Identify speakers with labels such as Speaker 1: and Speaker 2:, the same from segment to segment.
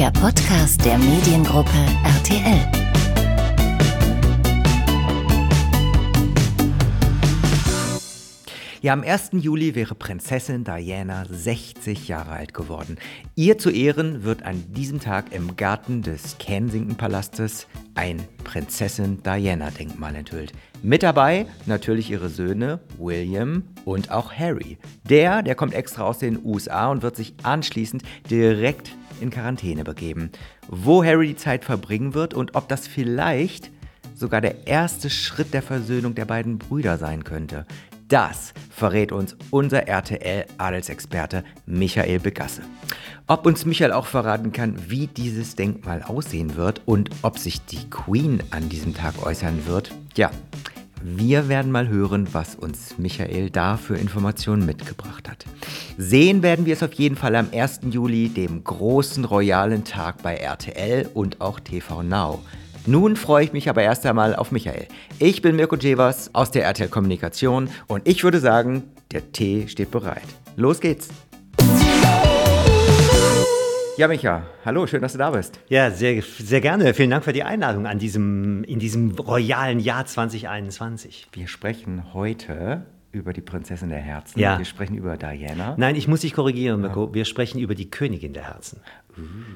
Speaker 1: der Podcast der Mediengruppe RTL.
Speaker 2: Ja, am 1. Juli wäre Prinzessin Diana 60 Jahre alt geworden. Ihr zu Ehren wird an diesem Tag im Garten des Kensington-Palastes ein Prinzessin Diana-Denkmal enthüllt. Mit dabei natürlich ihre Söhne William und auch Harry. Der, der kommt extra aus den USA und wird sich anschließend direkt in Quarantäne begeben. Wo Harry die Zeit verbringen wird und ob das vielleicht sogar der erste Schritt der Versöhnung der beiden Brüder sein könnte. Das verrät uns unser RTL-Adelsexperte Michael Begasse. Ob uns Michael auch verraten kann, wie dieses Denkmal aussehen wird und ob sich die Queen an diesem Tag äußern wird, ja, wir werden mal hören, was uns Michael da für Informationen mitgebracht hat. Sehen werden wir es auf jeden Fall am 1. Juli, dem großen royalen Tag bei RTL und auch TV Now. Nun freue ich mich aber erst einmal auf Michael. Ich bin Mirko Jevers aus der RTL Kommunikation und ich würde sagen, der Tee steht bereit. Los geht's! Ja, Micha, hallo, schön, dass du da bist.
Speaker 3: Ja, sehr, sehr gerne. Vielen Dank für die Einladung an diesem, in diesem royalen Jahr 2021.
Speaker 2: Wir sprechen heute über die Prinzessin der Herzen.
Speaker 3: Ja.
Speaker 2: Wir sprechen über Diana.
Speaker 3: Nein, ich muss dich korrigieren, Mirko. Wir sprechen über die Königin der Herzen.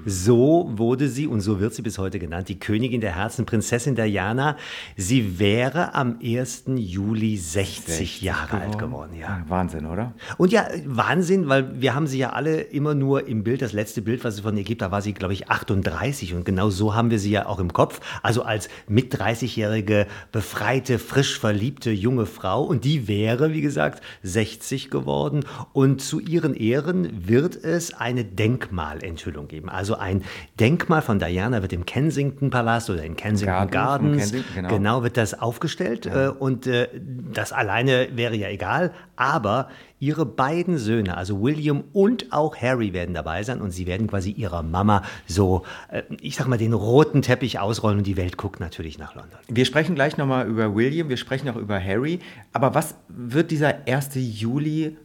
Speaker 3: So wurde sie und so wird sie bis heute genannt, die Königin der Herzen, Prinzessin Diana. Sie wäre am 1. Juli 60,
Speaker 2: 60
Speaker 3: Jahre alt geworden. Ja.
Speaker 2: Wahnsinn, oder?
Speaker 3: Und ja, Wahnsinn, weil wir haben sie ja alle immer nur im Bild, das letzte Bild, was es von ihr gibt, da war sie, glaube ich, 38 und genau so haben wir sie ja auch im Kopf. Also als mit 30-jährige, befreite, frisch verliebte junge Frau und die wäre, wie gesagt, 60 geworden und zu ihren Ehren wird es eine Denkmalenthüllung geben. Also ein Denkmal von Diana wird im Kensington Palast oder in Kensington
Speaker 2: Garden
Speaker 3: Gardens,
Speaker 2: Kensington, genau.
Speaker 3: genau, wird das aufgestellt äh, und äh, das alleine wäre ja egal, aber ihre beiden Söhne, also William und auch Harry werden dabei sein und sie werden quasi ihrer Mama so, äh, ich sag mal, den roten Teppich ausrollen und die Welt guckt natürlich nach London.
Speaker 2: Wir sprechen gleich nochmal über William, wir sprechen auch über Harry. Aber was wird dieser 1. Juli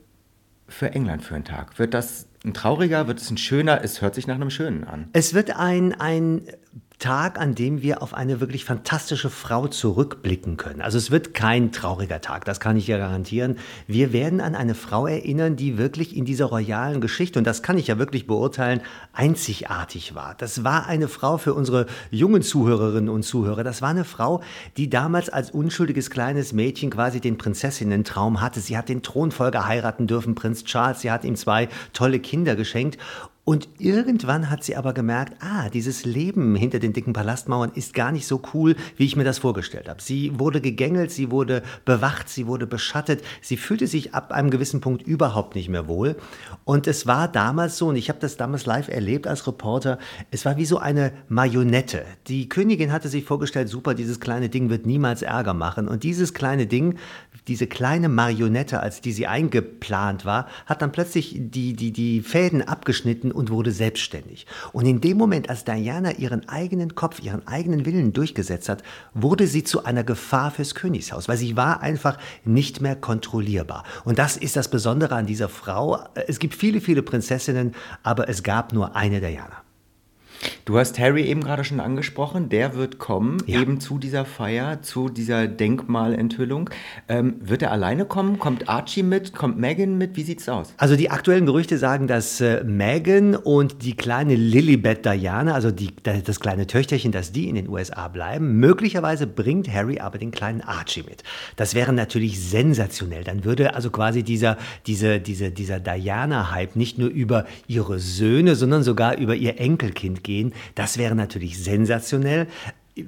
Speaker 2: für England für ein Tag? Wird das ein trauriger, wird es ein schöner? Es hört sich nach einem schönen an.
Speaker 3: Es wird ein, ein Tag, an dem wir auf eine wirklich fantastische Frau zurückblicken können. Also es wird kein trauriger Tag, das kann ich ja garantieren. Wir werden an eine Frau erinnern, die wirklich in dieser royalen Geschichte, und das kann ich ja wirklich beurteilen, einzigartig war. Das war eine Frau für unsere jungen Zuhörerinnen und Zuhörer. Das war eine Frau, die damals als unschuldiges kleines Mädchen quasi den Prinzessinnen-Traum hatte. Sie hat den Thronfolger heiraten dürfen, Prinz Charles. Sie hat ihm zwei tolle Kinder geschenkt. Und irgendwann hat sie aber gemerkt, ah, dieses Leben hinter den dicken Palastmauern ist gar nicht so cool, wie ich mir das vorgestellt habe. Sie wurde gegängelt, sie wurde bewacht, sie wurde beschattet, sie fühlte sich ab einem gewissen Punkt überhaupt nicht mehr wohl. Und es war damals so, und ich habe das damals live erlebt als Reporter, es war wie so eine Marionette. Die Königin hatte sich vorgestellt, super, dieses kleine Ding wird niemals Ärger machen. Und dieses kleine Ding, diese kleine Marionette, als die sie eingeplant war, hat dann plötzlich die, die, die Fäden abgeschnitten und wurde selbstständig. Und in dem Moment, als Diana ihren eigenen Kopf, ihren eigenen Willen durchgesetzt hat, wurde sie zu einer Gefahr fürs Königshaus, weil sie war einfach nicht mehr kontrollierbar. Und das ist das Besondere an dieser Frau. Es gibt viele, viele Prinzessinnen, aber es gab nur eine Diana.
Speaker 2: Du hast Harry eben gerade schon angesprochen, der wird kommen,
Speaker 3: Ja.
Speaker 2: eben zu dieser Feier, zu dieser Denkmalenthüllung. Ähm, wird er alleine kommen? Kommt Archie mit? Kommt Megan mit? Wie sieht's aus?
Speaker 3: Also die aktuellen Gerüchte sagen, dass äh, Meghan und die kleine Lilibet Diana, also die, das kleine Töchterchen, dass die in den USA bleiben. Möglicherweise bringt Harry aber den kleinen Archie mit. Das wäre natürlich sensationell. Dann würde also quasi dieser, diese, diese, dieser Diana-Hype nicht nur über ihre Söhne, sondern sogar über ihr Enkelkind gehen. Das wäre natürlich sensationell.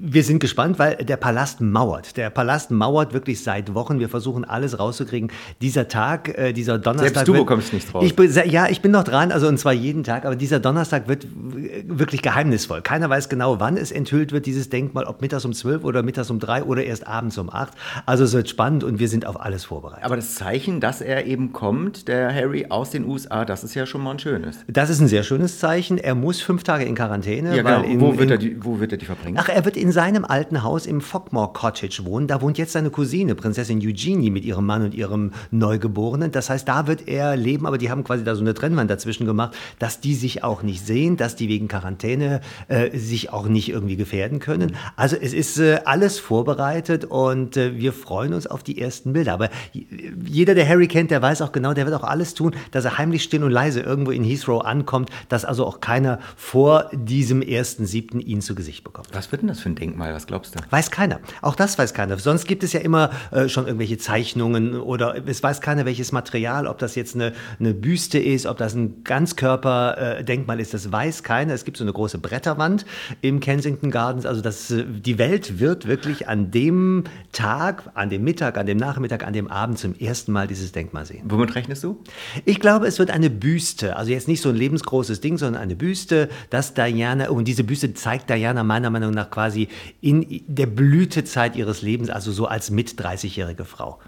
Speaker 3: Wir sind gespannt, weil der Palast mauert. Der Palast mauert wirklich seit Wochen. Wir versuchen alles rauszukriegen. Dieser Tag, äh, dieser Donnerstag.
Speaker 2: Selbst du
Speaker 3: wird-
Speaker 2: bekommst nichts raus.
Speaker 3: Ich, bin- ja, ich bin noch dran, also und zwar jeden Tag. Aber dieser Donnerstag wird w- wirklich geheimnisvoll. Keiner weiß genau, wann es enthüllt wird, dieses Denkmal, ob mittags um 12 oder mittags um 3 oder erst abends um 8. Also es wird spannend und wir sind auf alles vorbereitet.
Speaker 2: Aber das Zeichen, dass er eben kommt, der Harry aus den USA, das ist ja schon mal ein schönes.
Speaker 3: Das ist ein sehr schönes Zeichen. Er muss fünf Tage in Quarantäne.
Speaker 2: Ja, genau.
Speaker 3: in,
Speaker 2: wo, wird
Speaker 3: in,
Speaker 2: er die, wo wird er die verbringen?
Speaker 3: Ach, er wird in seinem alten Haus im Fogmore Cottage wohnen. Da wohnt jetzt seine Cousine, Prinzessin Eugenie, mit ihrem Mann und ihrem Neugeborenen. Das heißt, da wird er leben, aber die haben quasi da so eine Trennwand dazwischen gemacht, dass die sich auch nicht sehen, dass die wegen Quarantäne äh, sich auch nicht irgendwie gefährden können. Also es ist äh, alles vorbereitet und äh, wir freuen uns auf die ersten Bilder. Aber jeder, der Harry kennt, der weiß auch genau, der wird auch alles tun, dass er heimlich still und leise irgendwo in Heathrow ankommt, dass also auch keiner vor diesem ersten siebten ihn zu Gesicht bekommt.
Speaker 2: Was wird denn das für ein Denkmal? Was glaubst du?
Speaker 3: Weiß keiner. Auch das weiß keiner. Sonst gibt es ja immer äh, schon irgendwelche Zeichnungen oder es weiß keiner, welches Material, ob das jetzt eine, eine Büste ist, ob das ein Ganzkörperdenkmal ist, das weiß keiner. Es gibt so eine große Bretterwand im Kensington Gardens. Also das, äh, die Welt wird wirklich an dem Tag, an dem Mittag, an dem Nachmittag, an dem Abend zum ersten Mal dieses Denkmal sehen.
Speaker 2: Womit rechnest du?
Speaker 3: Ich glaube, es wird eine Büste. Also jetzt nicht so ein lebensgroßes Ding, sondern eine Büste, dass Diana, und diese Büste zeigt Diana meiner Meinung nach quasi in der Blütezeit ihres Lebens, also so als mit 30-jährige Frau.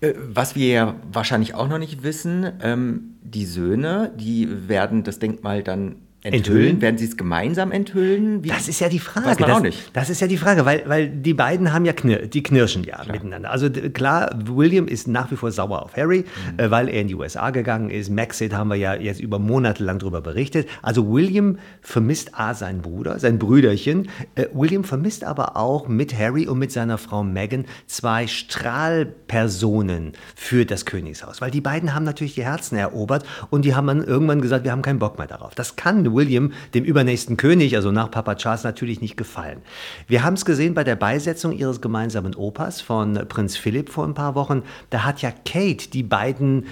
Speaker 2: Äh, was wir ja wahrscheinlich auch noch nicht wissen, ähm, die Söhne, die werden das Denkmal dann Enthüllen? enthüllen? Werden sie es gemeinsam enthüllen?
Speaker 3: Wie? Das ist ja die Frage.
Speaker 2: Weiß man
Speaker 3: das,
Speaker 2: auch nicht.
Speaker 3: das ist ja die Frage, weil, weil die beiden haben ja knir die knirschen ja klar. miteinander. Also klar, William ist nach wie vor sauer auf Harry, mhm. äh, weil er in die USA gegangen ist. Maxit haben wir ja jetzt über Monate lang darüber berichtet. Also William vermisst A seinen Bruder, sein Brüderchen. Äh, William vermisst aber auch mit Harry und mit seiner Frau Meghan zwei Strahlpersonen für das Königshaus, weil die beiden haben natürlich die Herzen erobert und die haben dann irgendwann gesagt, wir haben keinen Bock mehr darauf. Das kann William, dem übernächsten König, also nach Papa Charles, natürlich nicht gefallen. Wir haben es gesehen bei der Beisetzung ihres gemeinsamen Opas von Prinz Philipp vor ein paar Wochen. Da hat ja Kate die beiden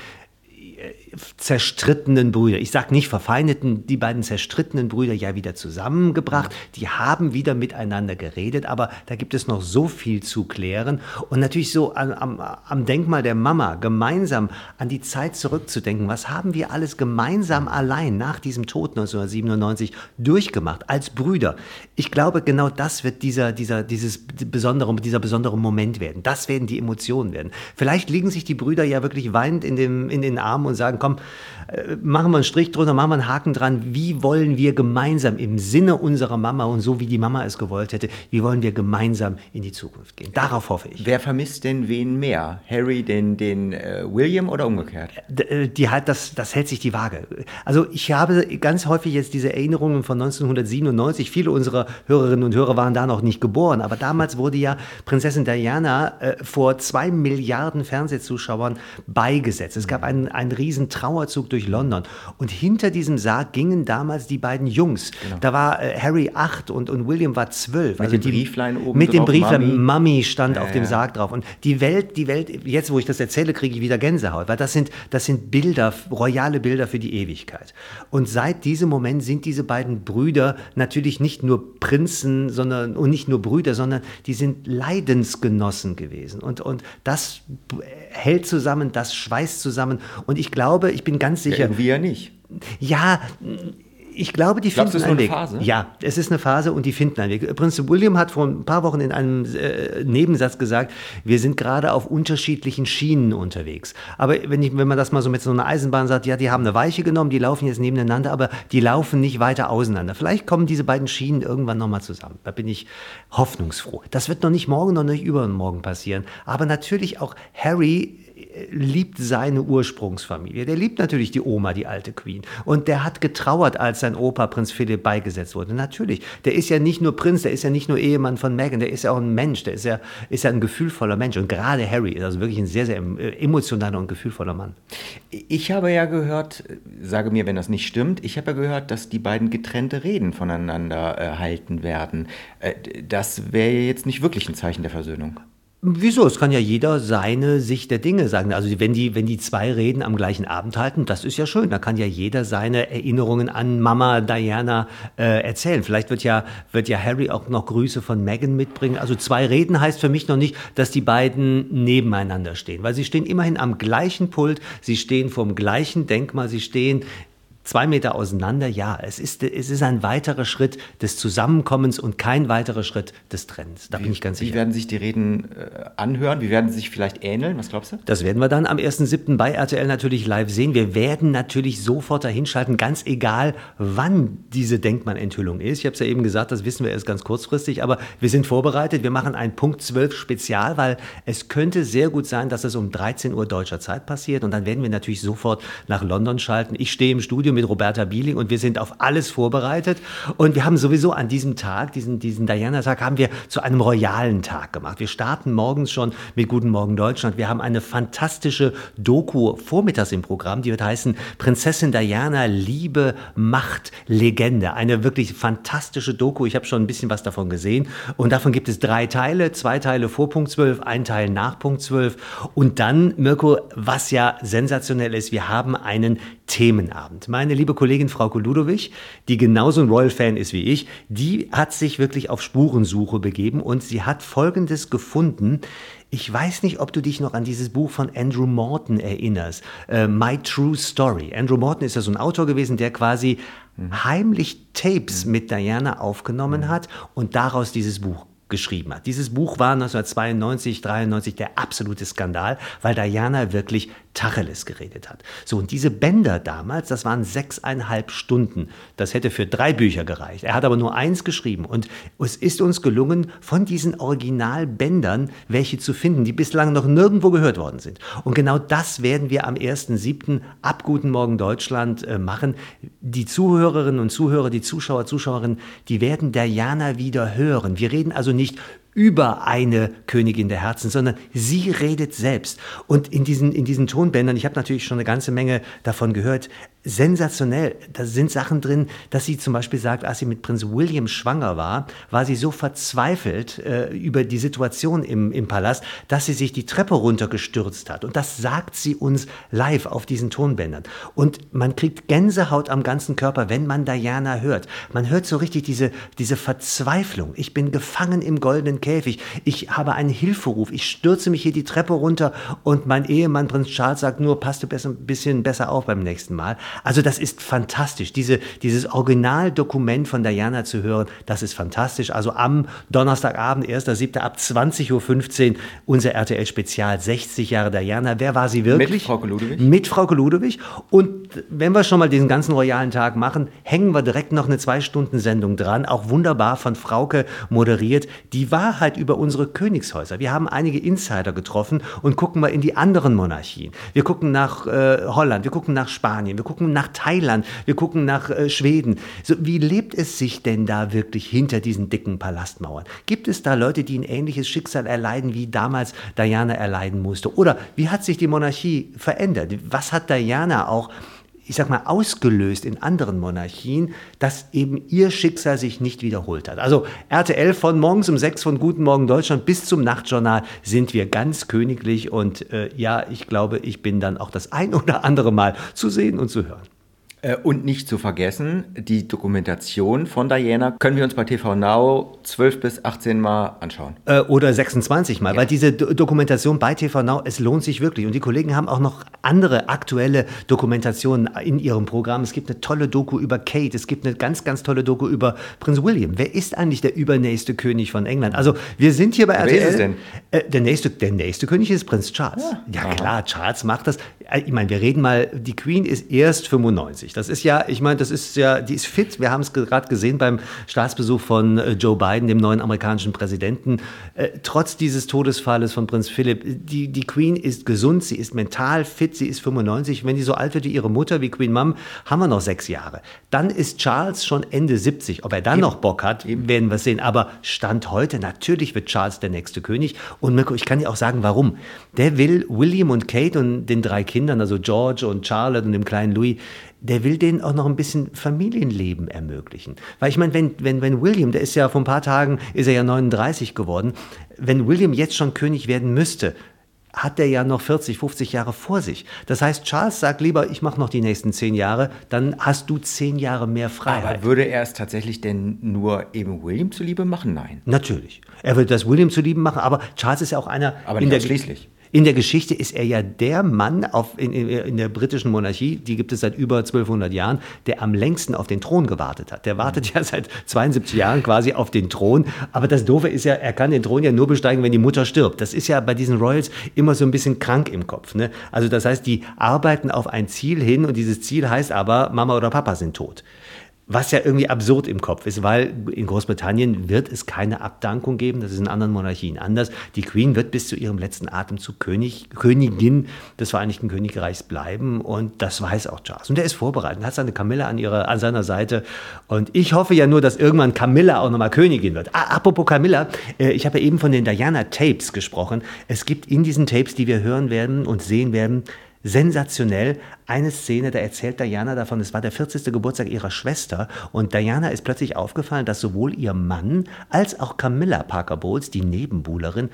Speaker 3: zerstrittenen Brüder, ich sage nicht verfeindeten, die beiden zerstrittenen Brüder ja wieder zusammengebracht. Die haben wieder miteinander geredet, aber da gibt es noch so viel zu klären. Und natürlich so am, am, am Denkmal der Mama gemeinsam an die Zeit zurückzudenken. Was haben wir alles gemeinsam allein nach diesem Tod 1997 durchgemacht als Brüder? Ich glaube, genau das wird dieser, dieser, dieses besondere, dieser besondere Moment werden. Das werden die Emotionen werden. Vielleicht liegen sich die Brüder ja wirklich weinend in, dem, in den Armen und sagen, komm, äh, machen wir einen Strich drunter, machen wir einen Haken dran. Wie wollen wir gemeinsam im Sinne unserer Mama und so wie die Mama es gewollt hätte, wie wollen wir gemeinsam in die Zukunft gehen? Darauf hoffe ich.
Speaker 2: Wer vermisst denn wen mehr? Harry den, den äh, William oder umgekehrt?
Speaker 3: Äh, die halt, das, das hält sich die Waage. Also ich habe ganz häufig jetzt diese Erinnerungen von 1997. Viele unserer Hörerinnen und Hörer waren da noch nicht geboren, aber damals wurde ja Prinzessin Diana äh, vor zwei Milliarden Fernsehzuschauern beigesetzt. Es gab einen, einen riesen Trauerzug durch London. Und hinter diesem Sarg gingen damals die beiden Jungs. Genau. Da war äh, Harry acht und, und William war zwölf.
Speaker 2: Mit also dem die, Brieflein oben
Speaker 3: Mit dem Brieflein Mami stand ja, auf dem Sarg drauf. Und die Welt, die Welt, jetzt wo ich das erzähle, kriege ich wieder Gänsehaut, weil das sind, das sind Bilder, royale Bilder für die Ewigkeit. Und seit diesem Moment sind diese beiden Brüder natürlich nicht nur Prinzen, sondern und nicht nur Brüder, sondern die sind Leidensgenossen gewesen. Und, und das hält zusammen, das schweißt zusammen. Und ich glaube, ich bin ganz sicher. Ja,
Speaker 2: irgendwie ja nicht.
Speaker 3: Ja, ich glaube, die
Speaker 2: Glaubst,
Speaker 3: finden
Speaker 2: einen Weg. Phase?
Speaker 3: Ja, es ist eine Phase und die finden einen Weg. Prinz William hat vor ein paar Wochen in einem äh, Nebensatz gesagt, wir sind gerade auf unterschiedlichen Schienen unterwegs. Aber wenn, ich, wenn man das mal so mit so einer Eisenbahn sagt, ja, die haben eine Weiche genommen, die laufen jetzt nebeneinander, aber die laufen nicht weiter auseinander. Vielleicht kommen diese beiden Schienen irgendwann nochmal zusammen. Da bin ich hoffnungsfroh. Das wird noch nicht morgen, noch nicht übermorgen passieren. Aber natürlich auch Harry liebt seine Ursprungsfamilie. Der liebt natürlich die Oma, die alte Queen. Und der hat getrauert, als sein Opa Prinz Philipp beigesetzt wurde. Natürlich. Der ist ja nicht nur Prinz, der ist ja nicht nur Ehemann von Meghan, der ist ja auch ein Mensch, der ist ja, ist ja ein gefühlvoller Mensch. Und gerade Harry ist also wirklich ein sehr, sehr äh, emotionaler und gefühlvoller Mann.
Speaker 2: Ich habe ja gehört, sage mir, wenn das nicht stimmt, ich habe ja gehört, dass die beiden getrennte Reden voneinander äh, halten werden. Äh, das wäre jetzt nicht wirklich ein Zeichen der Versöhnung.
Speaker 3: Wieso? Es kann ja jeder seine Sicht der Dinge sagen. Also wenn die, wenn die zwei Reden am gleichen Abend halten, das ist ja schön. Da kann ja jeder seine Erinnerungen an Mama Diana äh, erzählen. Vielleicht wird ja, wird ja Harry auch noch Grüße von Meghan mitbringen. Also zwei Reden heißt für mich noch nicht, dass die beiden nebeneinander stehen, weil sie stehen immerhin am gleichen Pult, sie stehen vorm gleichen Denkmal, sie stehen zwei Meter auseinander, ja, es ist, es ist ein weiterer Schritt des Zusammenkommens und kein weiterer Schritt des Trends. Da
Speaker 2: wie,
Speaker 3: bin ich ganz sicher.
Speaker 2: Wie werden sich die Reden äh, anhören? Wie werden sie sich vielleicht ähneln? Was glaubst du?
Speaker 3: Das werden wir dann am 1.7. bei RTL natürlich live sehen. Wir werden natürlich sofort dahinschalten, ganz egal, wann diese Denkmann-Enthüllung ist. Ich habe es ja eben gesagt, das wissen wir erst ganz kurzfristig, aber wir sind vorbereitet. Wir machen ein Punkt 12 Spezial, weil es könnte sehr gut sein, dass es um 13 Uhr deutscher Zeit passiert und dann werden wir natürlich sofort nach London schalten. Ich stehe im Studio Studio mit Roberta Bieling und wir sind auf alles vorbereitet. Und wir haben sowieso an diesem Tag, diesen, diesen Diana-Tag, haben wir zu einem royalen Tag gemacht. Wir starten morgens schon mit Guten Morgen Deutschland. Wir haben eine fantastische Doku vormittags im Programm, die wird heißen Prinzessin Diana, Liebe, Macht, Legende. Eine wirklich fantastische Doku. Ich habe schon ein bisschen was davon gesehen. Und davon gibt es drei Teile, zwei Teile vor Punkt 12, ein Teil nach Punkt 12. Und dann, Mirko, was ja sensationell ist, wir haben einen Themenabend. Meine liebe Kollegin Frau Ludowig, die genauso ein Royal-Fan ist wie ich, die hat sich wirklich auf Spurensuche begeben und sie hat Folgendes gefunden. Ich weiß nicht, ob du dich noch an dieses Buch von Andrew Morton erinnerst, uh, My True Story. Andrew Morton ist ja so ein Autor gewesen, der quasi mhm. heimlich Tapes mhm. mit Diana aufgenommen mhm. hat und daraus dieses Buch geschrieben hat. Dieses Buch war 1992, 93 der absolute Skandal, weil Diana wirklich Tacheles geredet hat. So, und diese Bänder damals, das waren sechseinhalb Stunden. Das hätte für drei Bücher gereicht. Er hat aber nur eins geschrieben. Und es ist uns gelungen, von diesen Originalbändern welche zu finden, die bislang noch nirgendwo gehört worden sind. Und genau das werden wir am 1.7. ab Guten Morgen Deutschland äh, machen. Die Zuhörerinnen und Zuhörer, die Zuschauer, Zuschauerinnen, die werden Diana wieder hören. Wir reden also nicht über eine Königin der Herzen, sondern sie redet selbst. Und in diesen, in diesen Tonbändern, ich habe natürlich schon eine ganze Menge davon gehört, sensationell. Da sind Sachen drin, dass sie zum Beispiel sagt, als sie mit Prinz William schwanger war, war sie so verzweifelt äh, über die Situation im, im Palast, dass sie sich die Treppe runtergestürzt hat. Und das sagt sie uns live auf diesen Tonbändern. Und man kriegt Gänsehaut am ganzen Körper, wenn man Diana hört. Man hört so richtig diese, diese Verzweiflung. Ich bin gefangen im goldenen Käfig. Ich habe einen Hilferuf. Ich stürze mich hier die Treppe runter und mein Ehemann Prinz Charles sagt nur, passt du besser, ein bisschen besser auf beim nächsten Mal. Also das ist fantastisch. Diese, dieses Originaldokument von Diana zu hören, das ist fantastisch. Also am Donnerstagabend, 1.7. ab 20.15 Uhr unser RTL-Spezial 60 Jahre Diana. Wer war sie wirklich?
Speaker 2: Mit Frau Ludewig.
Speaker 3: Mit Frau Ludewig. Und wenn wir schon mal diesen ganzen royalen Tag machen, hängen wir direkt noch eine Zwei-Stunden-Sendung dran. Auch wunderbar von Frauke moderiert. Die Wahrheit über unsere Königshäuser. Wir haben einige Insider getroffen und gucken mal in die anderen Monarchien. Wir gucken nach äh, Holland, wir gucken nach Spanien, wir gucken gucken nach Thailand, wir gucken nach äh, Schweden. So, wie lebt es sich denn da wirklich hinter diesen dicken Palastmauern? Gibt es da Leute, die ein ähnliches Schicksal erleiden, wie damals Diana erleiden musste? Oder wie hat sich die Monarchie verändert? Was hat Diana auch ich sag mal, ausgelöst in anderen Monarchien, dass eben ihr Schicksal sich nicht wiederholt hat. Also RTL von morgens um sechs von Guten Morgen Deutschland bis zum Nachtjournal sind wir ganz königlich und äh, ja, ich glaube, ich bin dann auch das ein oder andere Mal zu sehen und zu hören.
Speaker 2: Äh, und nicht zu vergessen, die Dokumentation von Diana können wir uns bei TV Now 12 bis 18 Mal anschauen.
Speaker 3: Äh, oder 26 Mal, ja. weil diese Do Dokumentation bei TV Now, es lohnt sich wirklich. Und die Kollegen haben auch noch andere aktuelle Dokumentationen in ihrem Programm. Es gibt eine tolle Doku über Kate, es gibt eine ganz, ganz tolle Doku über Prinz William. Wer ist eigentlich der übernächste König von England? Also wir sind hier bei RTL. Wer ist es denn? Äh, der, nächste, der nächste König ist Prinz Charles. Ja, ja klar, Charles macht das. Ich meine, wir reden mal, die Queen ist erst 95 nicht. Das ist ja, ich meine, das ist ja, die ist fit. Wir haben es gerade gesehen beim Staatsbesuch von äh, Joe Biden, dem neuen amerikanischen Präsidenten. Äh, trotz dieses Todesfalles von Prinz Philipp, die, die Queen ist gesund, sie ist mental fit, sie ist 95. Wenn die so alt wird wie ihre Mutter, wie Queen Mom, haben wir noch sechs Jahre. Dann ist Charles schon Ende 70. Ob er dann Eben. noch Bock hat, Eben. werden wir sehen. Aber Stand heute, natürlich wird Charles der nächste König. Und Mirko, ich kann dir auch sagen, warum. Der will William und Kate und den drei Kindern, also George und Charlotte und dem kleinen Louis, der will denen auch noch ein bisschen Familienleben ermöglichen. Weil ich meine, wenn, wenn, wenn William, der ist ja vor ein paar Tagen, ist er ja 39 geworden, wenn William jetzt schon König werden müsste, hat er ja noch 40, 50 Jahre vor sich. Das heißt, Charles sagt lieber, ich mache noch die nächsten zehn Jahre, dann hast du zehn Jahre mehr Freiheit.
Speaker 2: Aber würde er es tatsächlich denn nur eben William zuliebe machen? Nein.
Speaker 3: Natürlich. Er würde das William zuliebe machen, aber Charles ist ja auch einer.
Speaker 2: Aber nicht
Speaker 3: in der
Speaker 2: schließlich.
Speaker 3: In der Geschichte ist er ja der Mann auf, in, in, in, der britischen Monarchie, die gibt es seit über 1200 Jahren, der am längsten auf den Thron gewartet hat. Der wartet ja seit 72 Jahren quasi auf den Thron. Aber das Doofe ist ja, er kann den Thron ja nur besteigen, wenn die Mutter stirbt. Das ist ja bei diesen Royals immer so ein bisschen krank im Kopf. Ne? Also das heißt, die arbeiten auf ein Ziel hin und dieses Ziel heißt aber, Mama oder Papa sind tot. Was ja irgendwie absurd im Kopf ist, weil in Großbritannien wird es keine Abdankung geben, das ist in anderen Monarchien anders. Die Queen wird bis zu ihrem letzten Atemzug König, Königin des Vereinigten Königreichs bleiben und das weiß auch Charles. Und er ist vorbereitet, hat seine Camilla an, ihrer, an seiner Seite und ich hoffe ja nur, dass irgendwann Camilla auch nochmal Königin wird. Ah, apropos Camilla, äh, ich habe eben von den Diana Tapes gesprochen. Es gibt in diesen Tapes, die wir hören werden und sehen werden, sensationell. Eine Szene, da erzählt Diana davon, es war der 40. Geburtstag ihrer Schwester und Diana ist plötzlich aufgefallen, dass sowohl ihr Mann als auch Camilla Parker Bowles, die Nebenbuhlerin,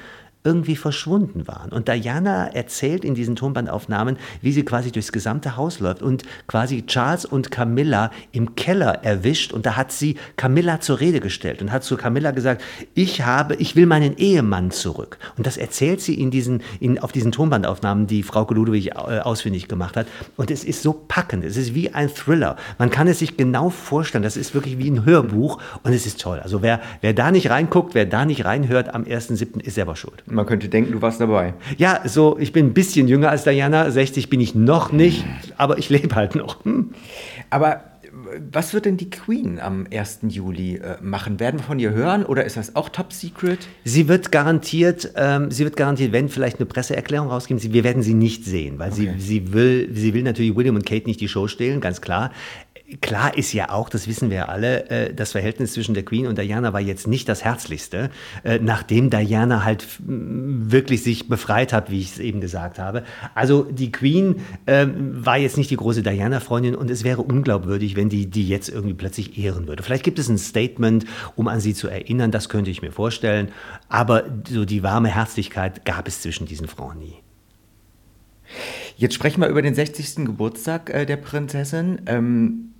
Speaker 3: irgendwie verschwunden waren. Und Diana erzählt in diesen Tonbandaufnahmen, wie sie quasi durchs gesamte Haus läuft und quasi Charles und Camilla im Keller erwischt. Und da hat sie Camilla zur Rede gestellt und hat zu Camilla gesagt, ich habe, ich will meinen Ehemann zurück. Und das erzählt sie in diesen, in, auf diesen Tonbandaufnahmen, die Frau Ludwig äh, ausfindig gemacht hat. Und es ist so packend. Es ist wie ein Thriller. Man kann es sich genau vorstellen. Das ist wirklich wie ein Hörbuch und es ist toll. Also wer, wer da nicht reinguckt, wer da nicht reinhört am 1.7. ist selber schuld.
Speaker 2: Man könnte denken, du warst dabei.
Speaker 3: Ja, so, ich bin ein bisschen jünger als Diana. 60 bin ich noch nicht, aber ich lebe halt noch. Hm.
Speaker 2: Aber was wird denn die Queen am 1. Juli äh, machen? Werden wir von ihr hören oder ist das auch top secret?
Speaker 3: Sie wird garantiert, ähm, sie wird garantiert, wenn vielleicht eine Presseerklärung rausgeben, sie, wir werden sie nicht sehen, weil okay. sie, sie, will, sie will natürlich William und Kate nicht die Show stehlen, ganz klar. Klar ist ja auch, das wissen wir alle, äh, das Verhältnis zwischen der Queen und Diana war jetzt nicht das herzlichste, äh, nachdem Diana halt wirklich sich befreit hat, wie ich es eben gesagt habe. Also die Queen ähm, war jetzt nicht die große Diana-Freundin und es wäre unglaubwürdig, wenn die die jetzt irgendwie plötzlich ehren würde. Vielleicht gibt es ein Statement, um an sie zu erinnern, das könnte ich mir vorstellen, aber so die warme Herzlichkeit gab es zwischen diesen Frauen nie.
Speaker 2: Jetzt sprechen wir über den 60. Geburtstag äh, der Prinzessin. Ähm,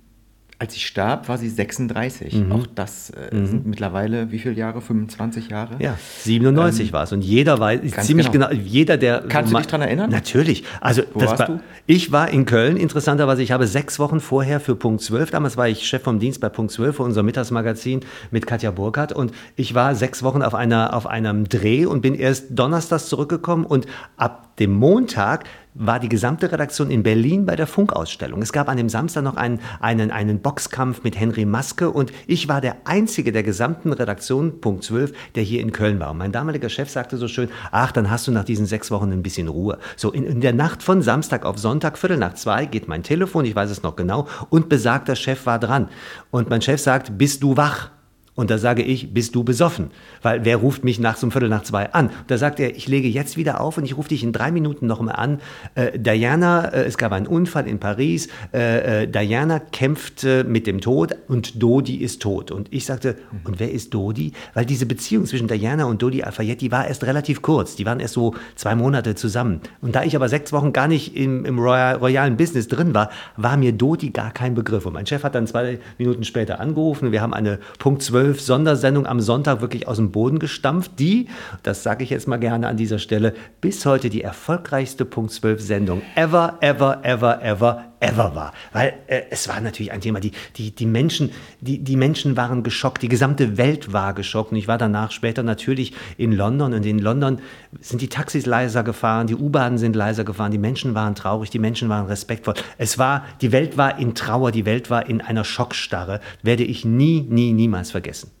Speaker 2: als sie starb, war sie 36. Mhm. Auch das äh, mhm. sind mittlerweile wie viele Jahre? 25 Jahre?
Speaker 3: Ja, 97 ähm, war es. Und jeder weiß, ziemlich genau. genau. jeder, der.
Speaker 2: Kannst so du dich daran erinnern?
Speaker 3: Natürlich. Also, Wo warst war, du? Ich war in Köln, interessanterweise. Ich habe sechs Wochen vorher für Punkt 12, damals war ich Chef vom Dienst bei Punkt 12 für unser Mittagsmagazin mit Katja Burkhardt. Und ich war sechs Wochen auf, einer, auf einem Dreh und bin erst donnerstags zurückgekommen. Und ab dem Montag war die gesamte Redaktion in Berlin bei der Funkausstellung. Es gab an dem Samstag noch einen, einen, einen Boxkampf mit Henry Maske und ich war der Einzige der gesamten Redaktion, Punkt 12, der hier in Köln war. Und mein damaliger Chef sagte so schön, ach, dann hast du nach diesen sechs Wochen ein bisschen Ruhe. So in, in der Nacht von Samstag auf Sonntag, Viertel nach zwei, geht mein Telefon, ich weiß es noch genau, und besagter Chef war dran. Und mein Chef sagt, bist du wach? Und da sage ich, bist du besoffen? Weil wer ruft mich nachts um Viertel nach zwei an? da sagt er, ich lege jetzt wieder auf und ich rufe dich in drei Minuten nochmal an. Äh, Diana, äh, es gab einen Unfall in Paris. Äh, äh, Diana kämpfte mit dem Tod und Dodi ist tot. Und ich sagte, und wer ist Dodi? Weil diese Beziehung zwischen Diana und Dodi Al-Fayed, die war erst relativ kurz. Die waren erst so zwei Monate zusammen. Und da ich aber sechs Wochen gar nicht im, im Royal, royalen Business drin war, war mir Dodi gar kein Begriff. Und mein Chef hat dann zwei Minuten später angerufen. Wir haben eine Punkt 12 zwölf Sondersendungen am Sonntag wirklich aus dem Boden gestampft, die, das sage ich jetzt mal gerne an dieser Stelle, bis heute die erfolgreichste Punkt 12 Sendung ever, ever, ever, ever, ever war. Weil äh, es war natürlich ein Thema, die, die, die, Menschen, die, die Menschen waren geschockt, die gesamte Welt war geschockt. Und ich war danach später natürlich in London und in London sind die Taxis leiser gefahren, die U-Bahnen sind leiser gefahren, die Menschen waren traurig, die Menschen waren respektvoll. Es war, die Welt war in Trauer, die Welt war in einer Schockstarre, werde ich nie, nie, niemals vergessen.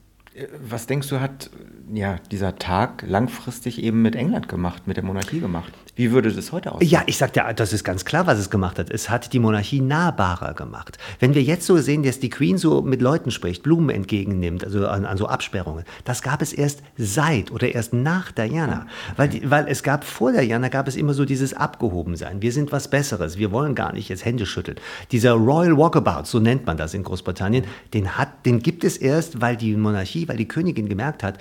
Speaker 2: Was denkst du, hat ja, dieser Tag langfristig eben mit England gemacht, mit der Monarchie gemacht? Wie würde das heute aussehen?
Speaker 3: Ja, ich sagte, das ist ganz klar, was es gemacht hat. Es hat die Monarchie nahbarer gemacht. Wenn wir jetzt so sehen, dass die Queen so mit Leuten spricht, Blumen entgegennimmt, also an, an so Absperrungen, das gab es erst seit oder erst nach Diana. Weil, weil es gab vor Diana gab es immer so dieses Abgehobensein. Wir sind was Besseres. Wir wollen gar nicht jetzt Hände schütteln. Dieser Royal Walkabout, so nennt man das in Großbritannien, den, hat, den gibt es erst, weil die Monarchie, weil die Königin gemerkt hat,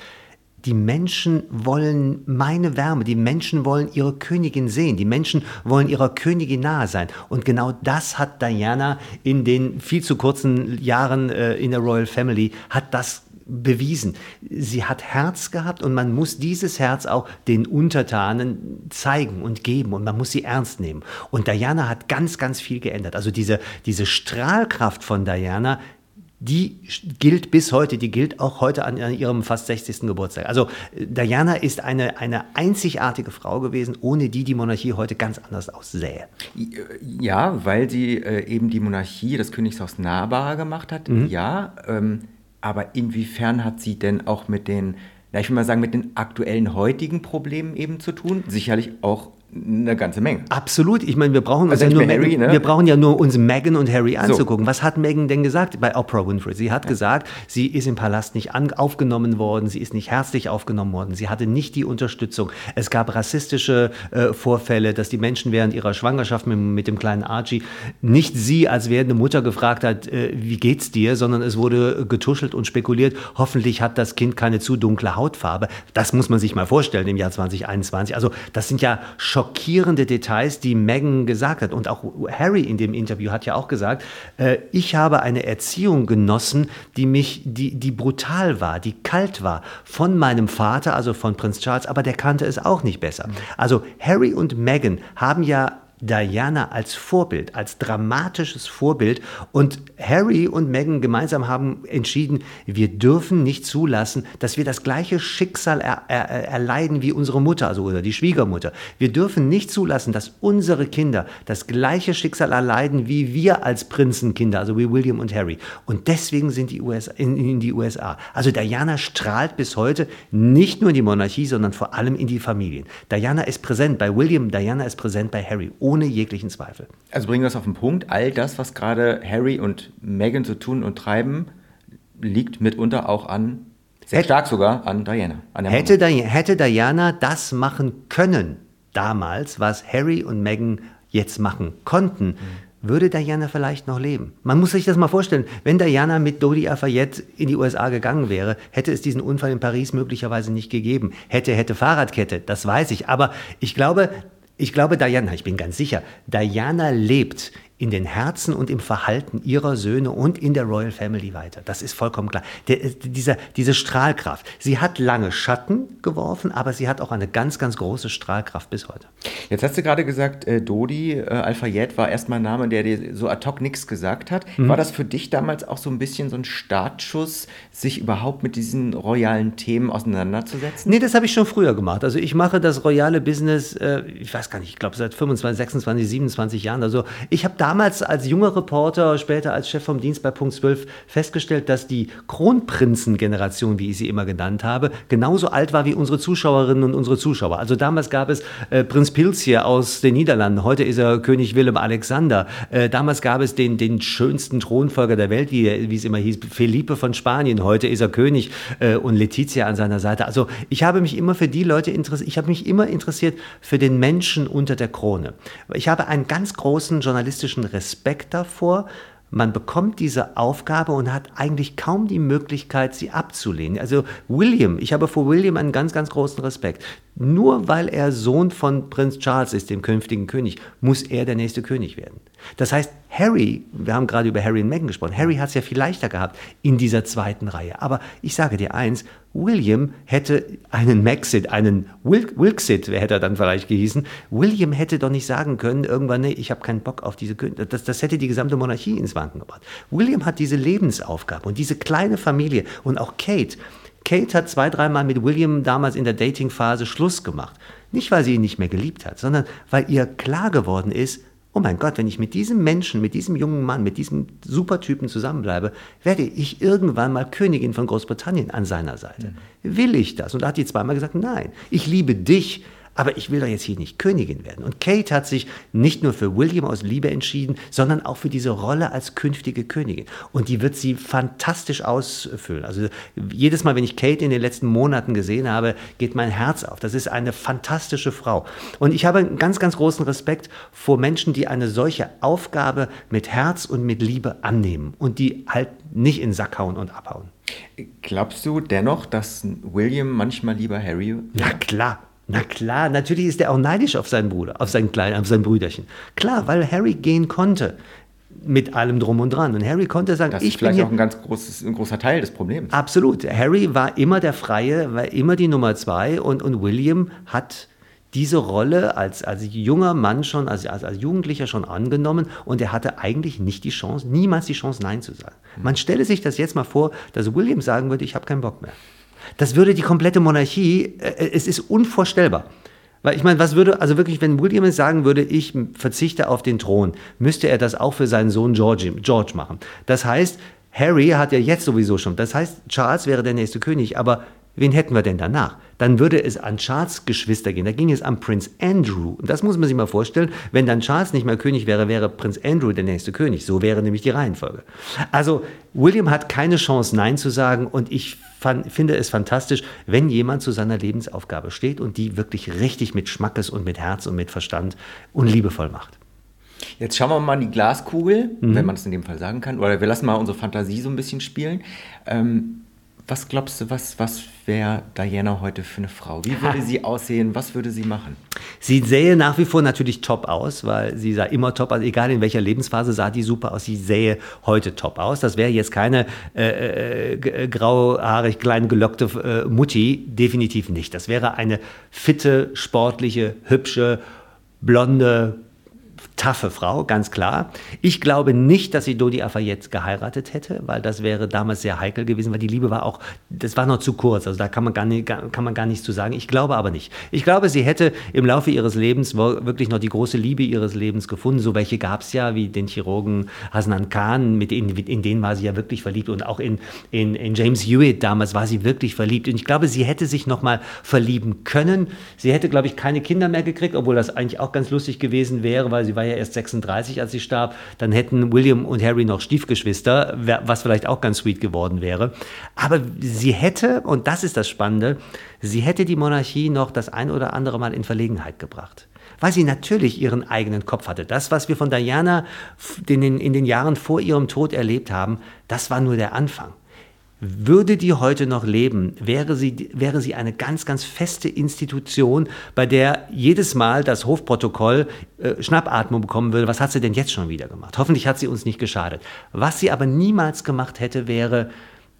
Speaker 3: die Menschen wollen meine Wärme, die Menschen wollen ihre Königin sehen, die Menschen wollen ihrer Königin nahe sein. Und genau das hat Diana in den viel zu kurzen Jahren äh, in der Royal Family, hat das bewiesen. Sie hat Herz gehabt und man muss dieses Herz auch den Untertanen zeigen und geben und man muss sie ernst nehmen. Und Diana hat ganz, ganz viel geändert. Also diese, diese Strahlkraft von Diana die gilt bis heute, die gilt auch heute an, ihrem fast 60. Geburtstag. Also Diana ist eine, eine einzigartige Frau gewesen, ohne die die Monarchie heute ganz anders aussähe.
Speaker 2: Ja, weil sie äh, eben die Monarchie, das Königshaus nahbarer gemacht hat, mhm. ja. Ähm, aber inwiefern hat sie denn auch mit den, na, ich will mal sagen, mit den aktuellen heutigen Problemen eben zu tun? Sicherlich auch eine ganze Menge.
Speaker 3: Absolut. Ich meine, wir brauchen, also ja nur Harry, ne? wir brauchen ja nur uns Meghan und Harry anzugucken. So. Was hat Meghan denn gesagt bei Oprah Winfrey? Sie hat ja. gesagt, sie ist im Palast nicht aufgenommen worden, sie ist nicht herzlich aufgenommen worden, sie hatte nicht die Unterstützung. Es gab rassistische äh, Vorfälle, dass die Menschen während ihrer Schwangerschaft mit, mit, dem kleinen Archie nicht sie als werdende Mutter gefragt hat, äh, wie geht's dir, sondern es wurde getuschelt und spekuliert, hoffentlich hat das Kind keine zu dunkle Hautfarbe. Das muss man sich mal vorstellen im Jahr 2021. Also das sind ja schon schockierende Details, die Meghan gesagt hat. Und auch Harry in dem Interview hat ja auch gesagt, äh, ich habe eine Erziehung genossen, die mich, die, die brutal war, die kalt war von meinem Vater, also von Prinz Charles, aber der kannte es auch nicht besser. Also Harry und Meghan haben ja Diana als Vorbild, als dramatisches Vorbild. Und Harry und Meghan gemeinsam haben entschieden, wir dürfen nicht zulassen, dass wir das gleiche Schicksal er, er, erleiden wie unsere Mutter, also oder die Schwiegermutter. Wir dürfen nicht zulassen, dass unsere Kinder das gleiche Schicksal erleiden wie wir als Prinzenkinder, also wie William und Harry. Und deswegen sind die USA, in, in die USA. Also Diana strahlt bis heute nicht nur in die Monarchie, sondern vor allem in die Familien. Diana ist präsent bei William, Diana ist präsent bei Harry ohne jeglichen Zweifel.
Speaker 2: Also bringen wir es auf den Punkt, all das, was gerade Harry und Meghan zu tun und treiben, liegt mitunter auch an, sehr stark sogar, an Diana. An
Speaker 3: hätte, Di hätte Diana das machen können damals, was Harry und Meghan jetzt machen konnten, mhm würde Diana vielleicht noch leben? Man muss sich das mal vorstellen. Wenn Diana mit Dodi Afayette in die USA gegangen wäre, hätte es diesen Unfall in Paris möglicherweise nicht gegeben. Hätte, hätte Fahrradkette, das weiß ich. Aber ich glaube, ich glaube, Diana, ich bin ganz sicher, Diana lebt in den Herzen und im Verhalten ihrer Söhne und in der Royal Family weiter. Das ist vollkommen klar. Der, äh, dieser, diese Strahlkraft. Sie hat lange Schatten geworfen, aber sie hat auch eine ganz, ganz große Strahlkraft bis heute.
Speaker 2: Jetzt hast du gerade gesagt, äh, Dodi äh, Al-Fayed war erstmal ein Name, der dir so ad hoc nichts gesagt hat. Mhm. War das für dich damals auch so ein bisschen so ein Startschuss, sich überhaupt mit diesen royalen Themen auseinanderzusetzen?
Speaker 3: Nee, das habe ich schon früher gemacht. Also ich mache das royale Business, äh, ich weiß gar nicht, ich glaube seit 25, 26, 27 Jahren. Also ich habe da damals als junger Reporter, später als Chef vom Dienst bei Punkt 12 festgestellt, dass die Kronprinzen-Generation, wie ich sie immer genannt habe, genauso alt war wie unsere Zuschauerinnen und unsere Zuschauer. Also damals gab es äh, Prinz Pils hier aus den Niederlanden, heute ist er König Willem Alexander. Äh, damals gab es den, den schönsten Thronfolger der Welt, wie, wie es immer hieß, Felipe von Spanien. Heute ist er König äh, und Letizia an seiner Seite. Also ich habe mich immer für die Leute interessiert, ich habe mich immer interessiert für den Menschen unter der Krone. Ich habe einen ganz großen journalistischen großen Respekt davor. Man bekommt diese Aufgabe und hat eigentlich kaum die Möglichkeit, sie abzulehnen. Also William, ich habe vor William einen ganz, ganz großen Respekt. Nur weil er Sohn von Prinz Charles ist, dem künftigen König, muss er der nächste König werden. Das heißt, Harry, wir haben gerade über Harry und Meghan gesprochen, Harry hat es ja viel leichter gehabt in dieser zweiten Reihe. Aber ich sage dir eins, William hätte einen Maxit, einen Wil Wilksit, hätte er dann vielleicht gehießen. William hätte doch nicht sagen können, irgendwann, nee, ich habe keinen Bock auf diese König. Das, das hätte die gesamte Monarchie ins Wanken gebracht. William hat diese Lebensaufgabe und diese kleine Familie und auch Kate. Kate hat zwei, dreimal mit William damals in der Datingphase Schluss gemacht. Nicht, weil sie ihn nicht mehr geliebt hat, sondern weil ihr klar geworden ist, oh mein Gott, wenn ich mit diesem Menschen, mit diesem jungen Mann, mit diesem Supertypen zusammenbleibe, werde ich irgendwann mal Königin von Großbritannien an seiner Seite. Mhm. Will ich das? Und da hat die zweimal gesagt, nein, ich liebe dich, aber ich will doch jetzt hier nicht Königin werden. Und Kate hat sich nicht nur für William aus Liebe entschieden, sondern auch für diese Rolle als künftige Königin. Und die wird sie fantastisch ausfüllen. Also jedes Mal, wenn ich Kate in den letzten Monaten gesehen habe, geht mein Herz auf. Das ist eine fantastische Frau. Und ich habe einen ganz, ganz großen Respekt vor Menschen, die eine solche Aufgabe mit Herz und mit Liebe annehmen und die halt nicht in den Sack hauen und abhauen.
Speaker 2: Glaubst du dennoch, dass William manchmal lieber Harry?
Speaker 3: Na klar, na klar, natürlich ist er auch neidisch auf seinen Bruder, auf seinen kleinen, auf sein Brüderchen. Klar, weil Harry gehen konnte. mit allem drum und dran. Und Harry konnte sagen,
Speaker 2: Das
Speaker 3: ich
Speaker 2: ist vielleicht
Speaker 3: bin
Speaker 2: auch
Speaker 3: hier,
Speaker 2: ein ganz großes, ein großer Teil des Problems.
Speaker 3: Absolut. Harry war immer der Freie, war immer die Nummer zwei und, und William hat diese Rolle als, als junger Mann schon, als, als, als Jugendlicher schon angenommen und er hatte eigentlich nicht die Chance, niemals die Chance, Nein zu sagen. Man stelle sich das jetzt mal vor, dass William sagen würde, ich habe keinen Bock mehr. Das würde die komplette Monarchie, äh, es ist unvorstellbar. Weil ich meine, was würde, also wirklich, wenn William jetzt sagen würde, ich verzichte auf den Thron, müsste er das auch für seinen Sohn George, George machen. Das heißt, Harry hat ja jetzt sowieso schon, das heißt, Charles wäre der nächste König, aber wen hätten wir denn danach? Dann würde es an Charles Geschwister gehen, da ging es an Prinz Andrew. Und das muss man sich mal vorstellen, wenn dann Charles nicht mehr König wäre, wäre Prinz Andrew der nächste König. So wäre nämlich die Reihenfolge. Also William hat keine Chance, Nein zu sagen und ich fand, finde es fantastisch, wenn jemand zu seiner Lebensaufgabe steht und die wirklich richtig mit Schmackes und mit Herz und mit Verstand und liebevoll macht.
Speaker 2: Jetzt schauen wir mal in die Glaskugel,
Speaker 3: Mhm.
Speaker 2: wenn man es in dem Fall sagen kann. Oder wir lassen mal unsere Fantasie so ein bisschen spielen. Ähm, was glaubst du, was, was wäre Diana heute für eine Frau? Wie würde sie aussehen? Was würde sie machen?
Speaker 3: Sie sähe nach wie vor natürlich top aus, weil sie sah immer top aus, egal in welcher Lebensphase sah die super aus. Sie sähe heute top aus. Das wäre jetzt keine äh, äh, grauhaarig, klein gelockte äh, Mutti, definitiv nicht. Das wäre eine fitte, sportliche, hübsche, blonde, taffe Frau, ganz klar. Ich glaube nicht, dass sie Dodi Afayette geheiratet hätte, weil das wäre damals sehr heikel gewesen, weil die Liebe war auch, das war noch zu kurz, also da kann man gar nicht, kann man gar nichts zu sagen. Ich glaube aber nicht. Ich glaube, sie hätte im Laufe ihres Lebens wirklich noch die große Liebe ihres Lebens gefunden. So welche gab es ja, wie den Chirurgen Hasnan Khan, mit in, in den war sie ja wirklich verliebt und auch in, in, in James Hewitt damals war sie wirklich verliebt. Und ich glaube, sie hätte sich noch mal verlieben können. Sie hätte, glaube ich, keine Kinder mehr gekriegt, obwohl das eigentlich auch ganz lustig gewesen wäre, weil sie war ja erst 36, als sie starb. Dann hätten William und Harry noch Stiefgeschwister, was vielleicht auch ganz sweet geworden wäre. Aber sie hätte, und das ist das Spannende, sie hätte die Monarchie noch das ein oder andere Mal in Verlegenheit gebracht. Weil sie natürlich ihren eigenen Kopf hatte. Das, was wir von Diana in den, in den Jahren vor ihrem Tod erlebt haben, das war nur der Anfang. Würde die heute noch leben, wäre sie, wäre sie eine ganz, ganz feste Institution, bei der jedes Mal das Hofprotokoll äh, Schnappatmung bekommen würde. Was hat sie denn jetzt schon wieder gemacht? Hoffentlich hat sie uns nicht geschadet. Was sie aber niemals gemacht hätte, wäre,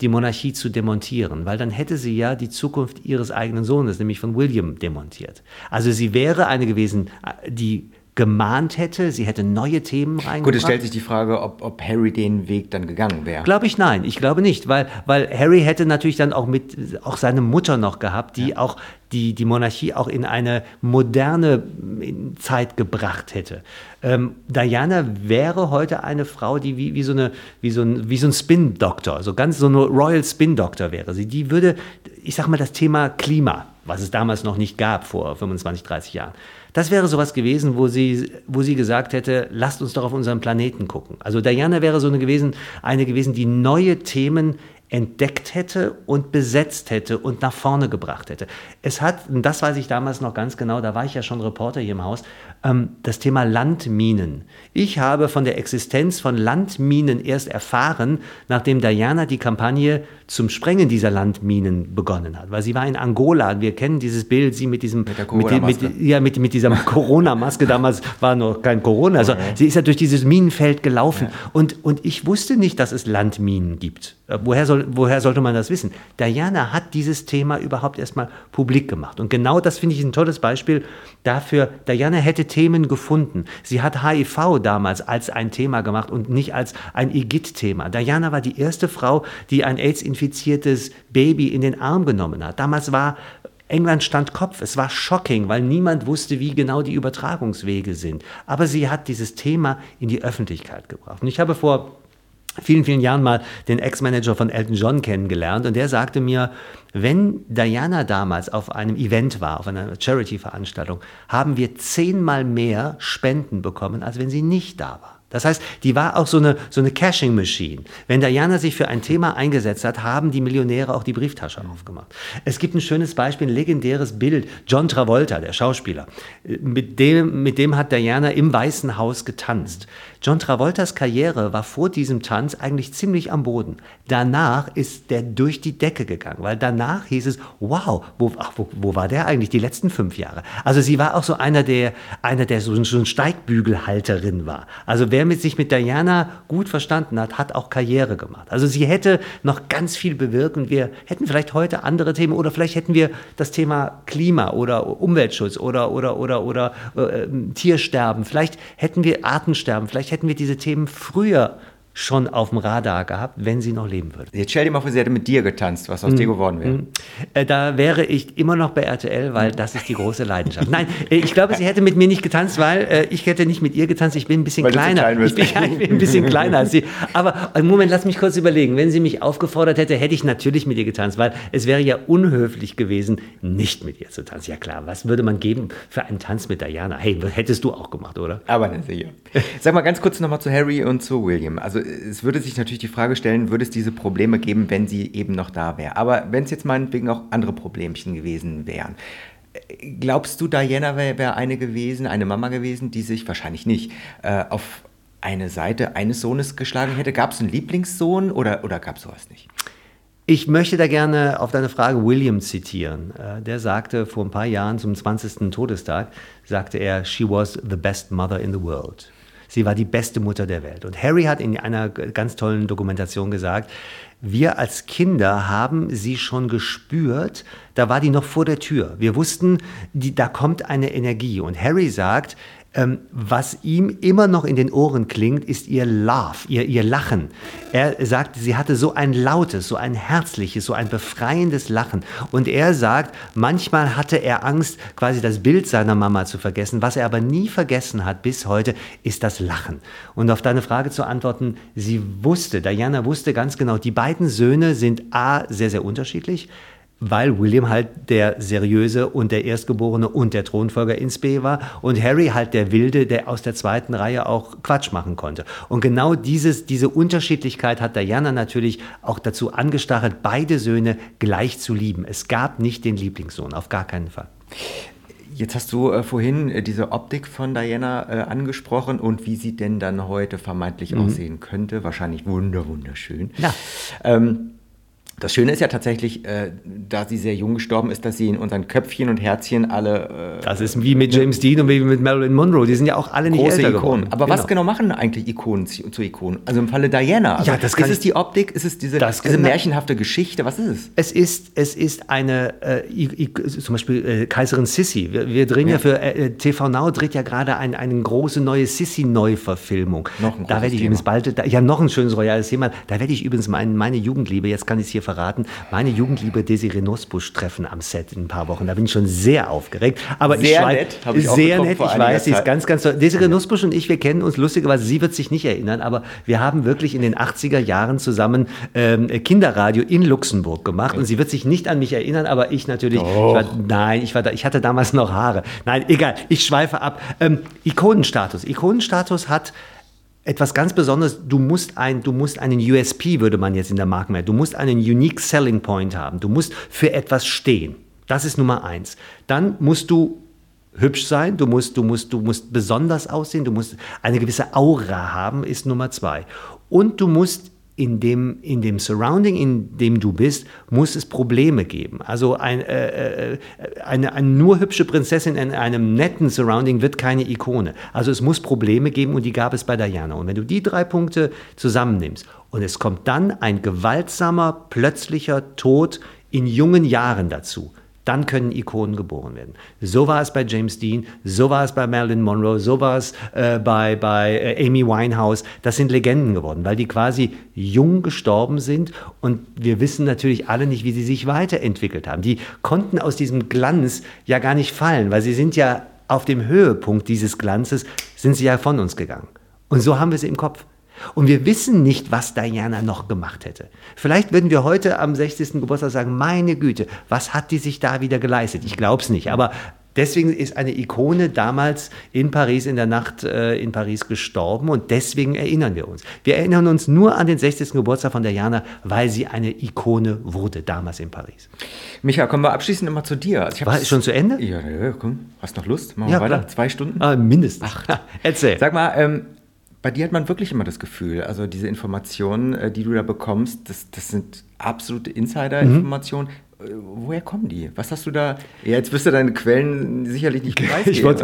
Speaker 3: die Monarchie zu demontieren, weil dann hätte sie ja die Zukunft ihres eigenen Sohnes, nämlich von William, demontiert. Also sie wäre eine gewesen, äh, die gemahnt hätte, sie hätte neue Themen reingebracht.
Speaker 2: Gut, es stellt sich die Frage, ob, ob Harry den Weg dann gegangen wäre.
Speaker 3: Glaube ich nein, ich glaube nicht, weil, weil Harry hätte natürlich dann auch mit auch seine Mutter noch gehabt, die auch die, die Monarchie auch in eine moderne mm, Zeit gebracht hätte. Ähm, Diana wäre heute eine Frau, die wie, wie, so, eine, wie, so ein, wie so ein Spin-Doktor, so ganz so eine Royal Spin-Doktor wäre sie. Die würde, ich sag mal, das Thema Klima, was es damals noch nicht gab vor 25, 30 Jahren, das wäre sowas gewesen, wo sie, wo sie gesagt hätte, lasst uns doch auf unseren Planeten gucken. Also Diana wäre so eine gewesen, eine gewesen, die neue Themen entdeckt hätte und besetzt hätte und nach vorne gebracht hätte. Es hat, das weiß ich damals noch ganz genau, da war ich ja schon Reporter hier im Haus, das Thema Landminen. Ich habe von der Existenz von Landminen erst erfahren, nachdem Diana die Kampagne zum Sprengen dieser Landminen begonnen hat. Weil sie war in Angola, wir kennen dieses Bild, sie mit diesem,
Speaker 2: Mit der
Speaker 3: mit, mit, ja, mit, mit dieser Corona-Maske, damals war noch kein Corona, also sie ist ja durch dieses Minenfeld gelaufen. Und, und ich wusste nicht, dass es Landminen gibt. Äh, Woher, soll, woher sollte man das wissen? Diana hat dieses Thema überhaupt erstmal publik gemacht. Und genau das finde ich ein tolles Beispiel dafür, Diana hätte Themen gefunden. Sie hat HIV damals als ein Thema gemacht und nicht als ein Igitt-Thema. Diana war die erste Frau, die ein AIDS-infiziertes Baby in den Arm genommen hat. Damals war England stand Kopf. Es war shocking, weil niemand wusste, wie genau die Übertragungswege sind. Aber sie hat dieses Thema in die Öffentlichkeit gebracht. Und ich habe vor vielen, vielen Jahren mal den Ex-Manager von Elton John kennengelernt und der sagte mir, wenn Diana damals auf einem Event war, auf einer Charity-Veranstaltung, haben wir zehnmal mehr Spenden bekommen, als wenn sie nicht da war. Das heißt, die war auch so eine, so eine Cashing-Machine. Wenn Diana sich für ein Thema eingesetzt hat, haben die Millionäre auch die Brieftasche aufgemacht. Es gibt ein schönes Beispiel, ein legendäres Bild. John Travolta, der Schauspieler, mit dem, mit dem hat Diana im Weißen Haus getanzt. John Travoltas Karriere war vor diesem Tanz eigentlich ziemlich am Boden. Danach ist der durch die Decke gegangen, weil danach hieß es, wow, wo, ach, wo, wo war der eigentlich die letzten fünf Jahre? Also sie war auch so einer, der, einer, der so, so ein Steigbügelhalterin war. Also wer wer mit sich mit Diana gut verstanden hat, hat auch Karriere gemacht. Also sie hätte noch ganz viel bewirken. Wir hätten vielleicht heute andere Themen oder vielleicht hätten wir das Thema Klima oder Umweltschutz oder, oder, oder, oder äh, Tiersterben. Vielleicht hätten wir Artensterben. Vielleicht hätten wir diese Themen früher schon auf dem Radar gehabt, wenn sie noch leben würde.
Speaker 2: Jetzt stell dir mal vor, sie hätte mit dir getanzt, was aus mm, dir geworden wäre. Mm.
Speaker 3: Äh, da wäre ich immer noch bei RTL, weil das ist die große Leidenschaft. Nein, äh, ich glaube, sie hätte mit mir nicht getanzt, weil äh, ich hätte nicht mit ihr getanzt. Ich bin ein bisschen weil kleiner. Klein ich, bin, ja, ich bin ein bisschen kleiner als sie. Aber äh, Moment, lass mich kurz überlegen. Wenn sie mich aufgefordert hätte, hätte ich natürlich mit ihr getanzt, weil es wäre ja unhöflich gewesen, nicht mit ihr zu tanzen. Ja klar, was würde man geben für einen Tanz mit Diana? Hey, hättest du auch gemacht, oder?
Speaker 2: Aber nicht sicher. Sag mal ganz kurz nochmal zu Harry und zu William. Also es würde sich natürlich die Frage stellen, würde es diese Probleme geben, wenn sie eben noch da wäre. Aber wenn es jetzt meinetwegen auch andere Problemchen gewesen wären. Glaubst du, Diana wäre wär eine gewesen, eine Mama gewesen, die sich wahrscheinlich nicht äh, auf eine Seite eines Sohnes geschlagen hätte? Gab es einen Lieblingssohn oder, oder gab es sowas nicht?
Speaker 3: Ich möchte da gerne auf deine Frage William zitieren. Äh, der sagte vor ein paar Jahren zum 20. Todestag, sagte er, she was the best mother in the world. Sie war die beste Mutter der Welt. Und Harry hat in einer ganz tollen Dokumentation gesagt, wir als Kinder haben sie schon gespürt, da war die noch vor der Tür. Wir wussten, die, da kommt eine Energie. Und Harry sagt, ähm, was ihm immer noch in den Ohren klingt, ist ihr Laugh, ihr, ihr Lachen. Er sagt, sie hatte so ein lautes, so ein herzliches, so ein befreiendes Lachen. Und er sagt, manchmal hatte er Angst, quasi das Bild seiner Mama zu vergessen. Was er aber nie vergessen hat bis heute, ist das Lachen. Und auf deine Frage zu antworten, sie wusste, Diana wusste ganz genau, die beiden Söhne sind A, sehr, sehr unterschiedlich weil William halt der seriöse und der Erstgeborene und der Thronfolger ins B war und Harry halt der Wilde, der aus der zweiten Reihe auch Quatsch machen konnte. Und genau dieses, diese Unterschiedlichkeit hat Diana natürlich auch dazu angestachelt, beide Söhne gleich zu lieben. Es gab nicht den Lieblingssohn, auf gar keinen Fall.
Speaker 2: Jetzt hast du äh, vorhin äh, diese Optik von Diana äh, angesprochen und wie sie denn dann heute vermeintlich mhm. aussehen könnte. Wahrscheinlich wunder, wunderschön. Ja. Ähm, das Schöne ist ja tatsächlich, äh, da sie sehr jung gestorben ist, dass sie in unseren Köpfchen und Herzchen alle.
Speaker 3: Äh, das ist wie mit James Dean und wie mit Marilyn Monroe. Die sind ja auch alle nicht große älter
Speaker 2: Ikonen.
Speaker 3: Geworden.
Speaker 2: Aber genau. was genau machen eigentlich Ikonen zu, zu, Ikonen? Also im Falle Diana. Also ja, das kann ist es die Optik? Ist es diese, diese märchenhafte Geschichte? Was ist es?
Speaker 3: Es ist, es ist eine, äh, zum Beispiel äh, Kaiserin Sissi. Wir, wir drehen ja, ja für äh, TV Now dreht ja gerade ein, eine große neue Sissi-Neuverfilmung. Noch ein Da werde ich Thema. übrigens bald, da, ja noch ein schönes royales Thema. Da werde ich übrigens mein, meine Jugendliebe, jetzt kann ich es hier verraten, meine Jugendliebe Desiree Nussbusch treffen am Set in ein paar Wochen. Da bin ich schon sehr aufgeregt. Aber
Speaker 2: sehr
Speaker 3: ich
Speaker 2: nett,
Speaker 3: habe ich Sehr nett, ich weiß, sie ist ganz, ganz toll. Desiree Nussbusch und ich, wir kennen uns lustigerweise, sie wird sich nicht erinnern, aber wir haben wirklich in den 80er Jahren zusammen ähm, Kinderradio in Luxemburg gemacht und sie wird sich nicht an mich erinnern, aber ich natürlich, ich war, nein, ich, war da, ich hatte damals noch Haare. Nein, egal, ich schweife ab. Ähm, Ikonenstatus. Ikonenstatus hat etwas ganz Besonderes, du musst, ein, du musst einen USP, würde man jetzt in der Markenwelt, du musst einen Unique Selling Point haben. Du musst für etwas stehen. Das ist Nummer eins. Dann musst du hübsch sein, du musst, du musst, du musst besonders aussehen, du musst eine gewisse Aura haben, ist Nummer zwei. Und du musst in dem, in dem Surrounding, in dem du bist, muss es Probleme geben. Also ein, äh, äh, eine, eine nur hübsche Prinzessin in einem netten Surrounding wird keine Ikone. Also es muss Probleme geben und die gab es bei Diana. Und wenn du die drei Punkte zusammennimmst und es kommt dann ein gewaltsamer, plötzlicher Tod in jungen Jahren dazu, dann können Ikonen geboren werden. So war es bei James Dean, so war es bei Marilyn Monroe, so war es äh, bei, bei äh, Amy Winehouse. Das sind Legenden geworden, weil die quasi jung gestorben sind und wir wissen natürlich alle nicht, wie sie sich weiterentwickelt haben. Die konnten aus diesem Glanz ja gar nicht fallen, weil sie sind ja auf dem Höhepunkt dieses Glanzes, sind sie ja von uns gegangen. Und so haben wir sie im Kopf. Und wir wissen nicht, was Diana noch gemacht hätte. Vielleicht würden wir heute am 60. Geburtstag sagen, meine Güte, was hat die sich da wieder geleistet? Ich glaube es nicht. Aber deswegen ist eine Ikone damals in Paris, in der Nacht äh, in Paris gestorben und deswegen erinnern wir uns. Wir erinnern uns nur an den 60. Geburtstag von Diana, weil sie eine Ikone wurde, damals in Paris.
Speaker 2: Micha, kommen wir abschließend immer zu dir.
Speaker 3: Also War es schon zu Ende?
Speaker 2: Ja, ja, komm. Hast noch Lust? Machen wir weiter? Klar. Zwei Stunden?
Speaker 3: Ah, mindestens.
Speaker 2: Ach, erzähl. Sag mal, ähm, bei dir hat man wirklich immer das Gefühl, also diese Informationen, äh, die du da bekommst, das, das sind absolute Insider-Informationen. Mhm. woher kommen die? Was hast du da? Ja, jetzt wirst du deine Quellen sicherlich nicht preisgeben.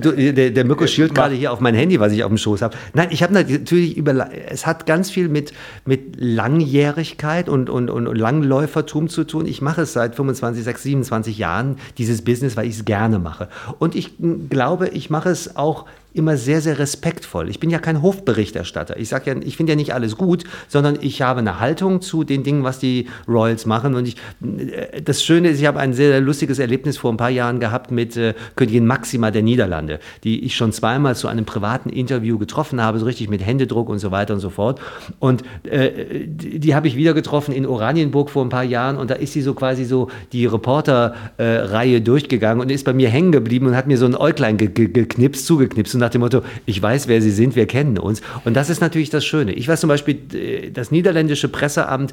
Speaker 3: Du, der, der Mirko schielt gerade hier auf mein Handy, was ich auf dem Schoß habe. Nein, ich habe natürlich über, es hat ganz viel mit, mit Langjährigkeit und, und, und, und Langläufertum zu tun. Ich mache es seit 25, 26, 27 Jahren, dieses Business, weil ich es gerne mache. Und ich glaube, ich mache es auch immer sehr, sehr respektvoll. Ich bin ja kein Hofberichterstatter. Ich sage ja, ich finde ja nicht alles gut, sondern ich habe eine Haltung zu den Dingen, was die Royals machen. Und ich, äh, das Schöne ist, ich habe ein sehr, sehr lustiges Erlebnis vor ein paar Jahren gehabt mit äh, Königin Maxima der Niederlande, die ich schon zweimal zu einem privaten Interview getroffen habe, so richtig mit Händedruck und so weiter und so fort. Und äh, die, die habe ich wieder getroffen in Oranienburg vor ein paar Jahren und da ist sie so quasi so die Reporterreihe äh, durchgegangen und ist bei mir hängen geblieben und hat mir so ein Äuglein ge ge geknipst, zugeknipst und nach dem Motto, ich weiß, wer Sie sind, wir kennen uns. Und das ist natürlich das Schöne. Ich weiß zum Beispiel, das niederländische Presseamt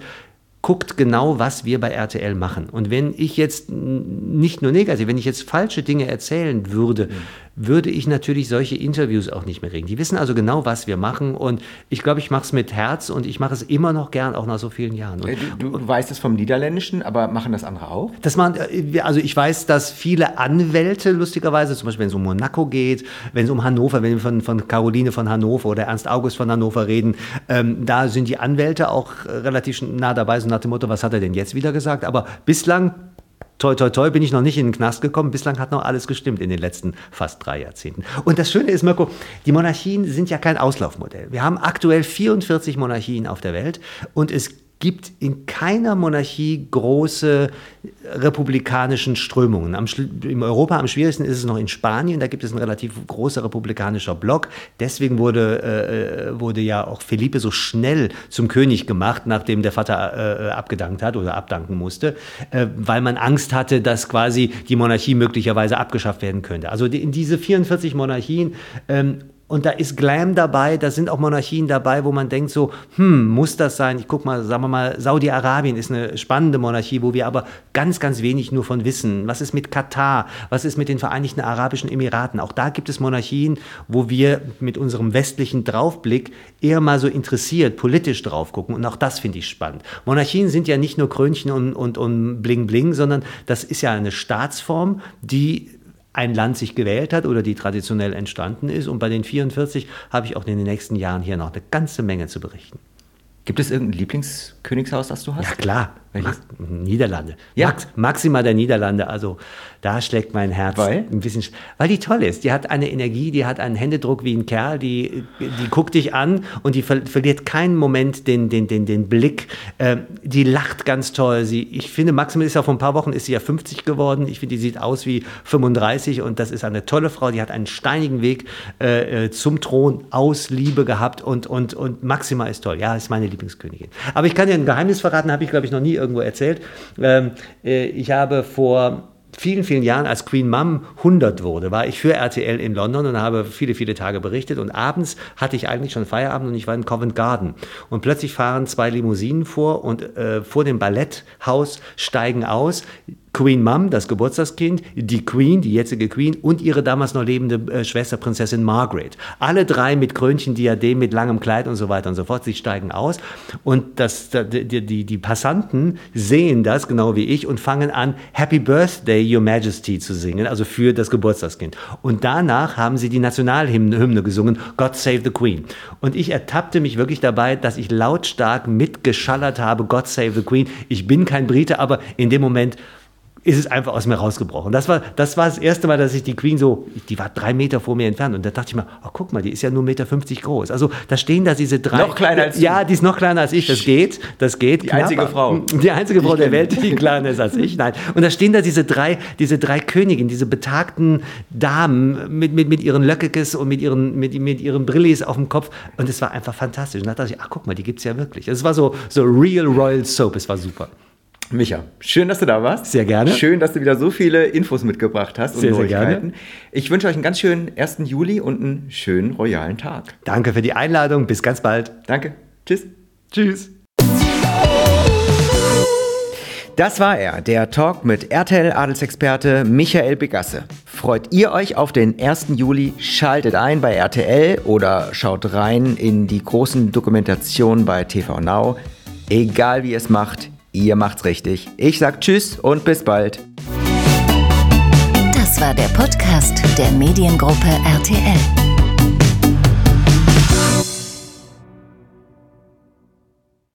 Speaker 3: guckt genau, was wir bei RTL machen. Und wenn ich jetzt nicht nur negativ, wenn ich jetzt falsche Dinge erzählen würde, mhm würde ich natürlich solche Interviews auch nicht mehr kriegen. Die wissen also genau, was wir machen und ich glaube, ich mache es mit Herz und ich mache es immer noch gern, auch nach so vielen Jahren. Und,
Speaker 2: du, du weißt es vom Niederländischen, aber machen das andere auch?
Speaker 3: Das machen, äh, also ich weiß, dass viele Anwälte, lustigerweise, zum Beispiel wenn es um Monaco geht, wenn es um Hannover, wenn wir von, von Caroline von Hannover oder Ernst August von Hannover reden, ähm, da sind die Anwälte auch relativ nah dabei, so nach dem Motto, was hat er denn jetzt wieder gesagt? Aber bislang toi, toi, toi, bin ich noch nicht in den Knast gekommen. Bislang hat noch alles gestimmt in den letzten fast drei Jahrzehnten. Und das Schöne ist, Mirko, die Monarchien sind ja kein Auslaufmodell. Wir haben aktuell 44 Monarchien auf der Welt und es gibt in keiner Monarchie große republikanischen Strömungen. Am, in Europa am schwierigsten ist es noch in Spanien, da gibt es ein relativ großer republikanischer Block. Deswegen wurde, äh, äh, wurde ja auch Felipe so schnell zum König gemacht, nachdem der Vater äh, abgedankt hat oder abdanken musste, äh, weil man Angst hatte, dass quasi die Monarchie möglicherweise abgeschafft werden könnte. Also in diese 44 Monarchien ähm, und da ist Glam dabei, da sind auch Monarchien dabei, wo man denkt so, hm, muss das sein? Ich guck mal, sagen wir mal, Saudi-Arabien ist eine spannende Monarchie, wo wir aber ganz, ganz wenig nur von wissen. Was ist mit Katar? Was ist mit den Vereinigten Arabischen Emiraten? Auch da gibt es Monarchien, wo wir mit unserem westlichen Draufblick eher mal so interessiert, politisch drauf gucken. Und auch das finde ich spannend. Monarchien sind ja nicht nur Krönchen und, und, und Bling Bling, sondern das ist ja eine Staatsform, die ein Land sich gewählt hat oder die traditionell entstanden ist. Und bei den 44 habe ich auch in den nächsten Jahren hier noch eine ganze Menge zu berichten.
Speaker 2: Gibt es irgendein Lieblingskönigshaus, das du hast?
Speaker 3: Ja, klar. Welches? Niederlande. Ja. Max, Maxima der Niederlande. Also da schlägt mein Herz
Speaker 2: weil?
Speaker 3: ein bisschen. Weil die toll ist. Die hat eine Energie, die hat einen Händedruck wie ein Kerl. Die, die guckt dich an und die ver verliert keinen Moment den, den, den, den Blick. Ähm, die lacht ganz toll. Sie, ich finde, Maxima ist ja vor ein paar Wochen ist sie ja 50 geworden. Ich finde, die sieht aus wie 35 und das ist eine tolle Frau. Die hat einen steinigen Weg äh, äh, zum Thron aus Liebe gehabt und, und, und Maxima ist toll. Ja, ist meine Lieblingskönigin. Aber ich kann dir ein Geheimnis verraten, habe ich glaube ich noch nie irgendwo erzählt. Ähm, äh, ich habe vor vielen, vielen Jahren, als Queen Mum 100 wurde, war ich für RTL in London und habe viele, viele Tage berichtet. Und abends hatte ich eigentlich schon Feierabend und ich war in Covent Garden. Und plötzlich fahren zwei Limousinen vor und äh, vor dem Balletthaus steigen aus Queen Mum, das Geburtstagskind, die Queen, die jetzige Queen und ihre damals noch lebende äh, Schwester Prinzessin Margaret. Alle drei mit Krönchen, Diadem, mit langem Kleid und so weiter und so fort. Sie steigen aus und das, die, die, die Passanten sehen das, genau wie ich, und fangen an, Happy Birthday, Your Majesty zu singen, also für das Geburtstagskind. Und danach haben sie die Nationalhymne gesungen, God Save the Queen. Und ich ertappte mich wirklich dabei, dass ich lautstark mitgeschallert habe, God Save the Queen. Ich bin kein Brite, aber in dem Moment ist es einfach aus mir rausgebrochen. Das war, das war das erste Mal, dass ich die Queen so, die war drei Meter vor mir entfernt und da dachte ich mir, oh, guck mal, die ist ja nur 1,50 Meter groß. Also da stehen da diese drei.
Speaker 2: Noch kleiner als
Speaker 3: du. Ja, die ist noch kleiner als ich. Das geht, das geht.
Speaker 2: Die knapp. einzige Frau.
Speaker 3: Die einzige Frau der Welt, die kleiner ist als ich. Nein. Und da stehen da diese drei, diese drei Königinnen, diese betagten Damen mit, mit, mit ihren Löckekes und mit ihren, mit, mit ihren Brillis auf dem Kopf. Und es war einfach fantastisch. Und da dachte ich, ach guck mal, die gibt es ja wirklich. Es war so, so Real Royal Soap. Es war super.
Speaker 2: Micha, schön, dass du da warst.
Speaker 3: Sehr gerne.
Speaker 2: Schön, dass du wieder so viele Infos mitgebracht hast
Speaker 3: und sehr, Neuigkeiten. Sehr gerne.
Speaker 2: Ich wünsche euch einen ganz schönen 1. Juli und einen schönen royalen Tag.
Speaker 3: Danke für die Einladung. Bis ganz bald.
Speaker 2: Danke. Tschüss.
Speaker 3: Tschüss.
Speaker 2: Das war er, der Talk mit RTL-Adelsexperte Michael Begasse. Freut ihr euch auf den 1. Juli? Schaltet ein bei RTL oder schaut rein in die großen Dokumentationen bei TV Now. Egal wie ihr es macht, Ihr macht's richtig. Ich sag Tschüss und bis bald.
Speaker 1: Das war der Podcast der Mediengruppe RTL.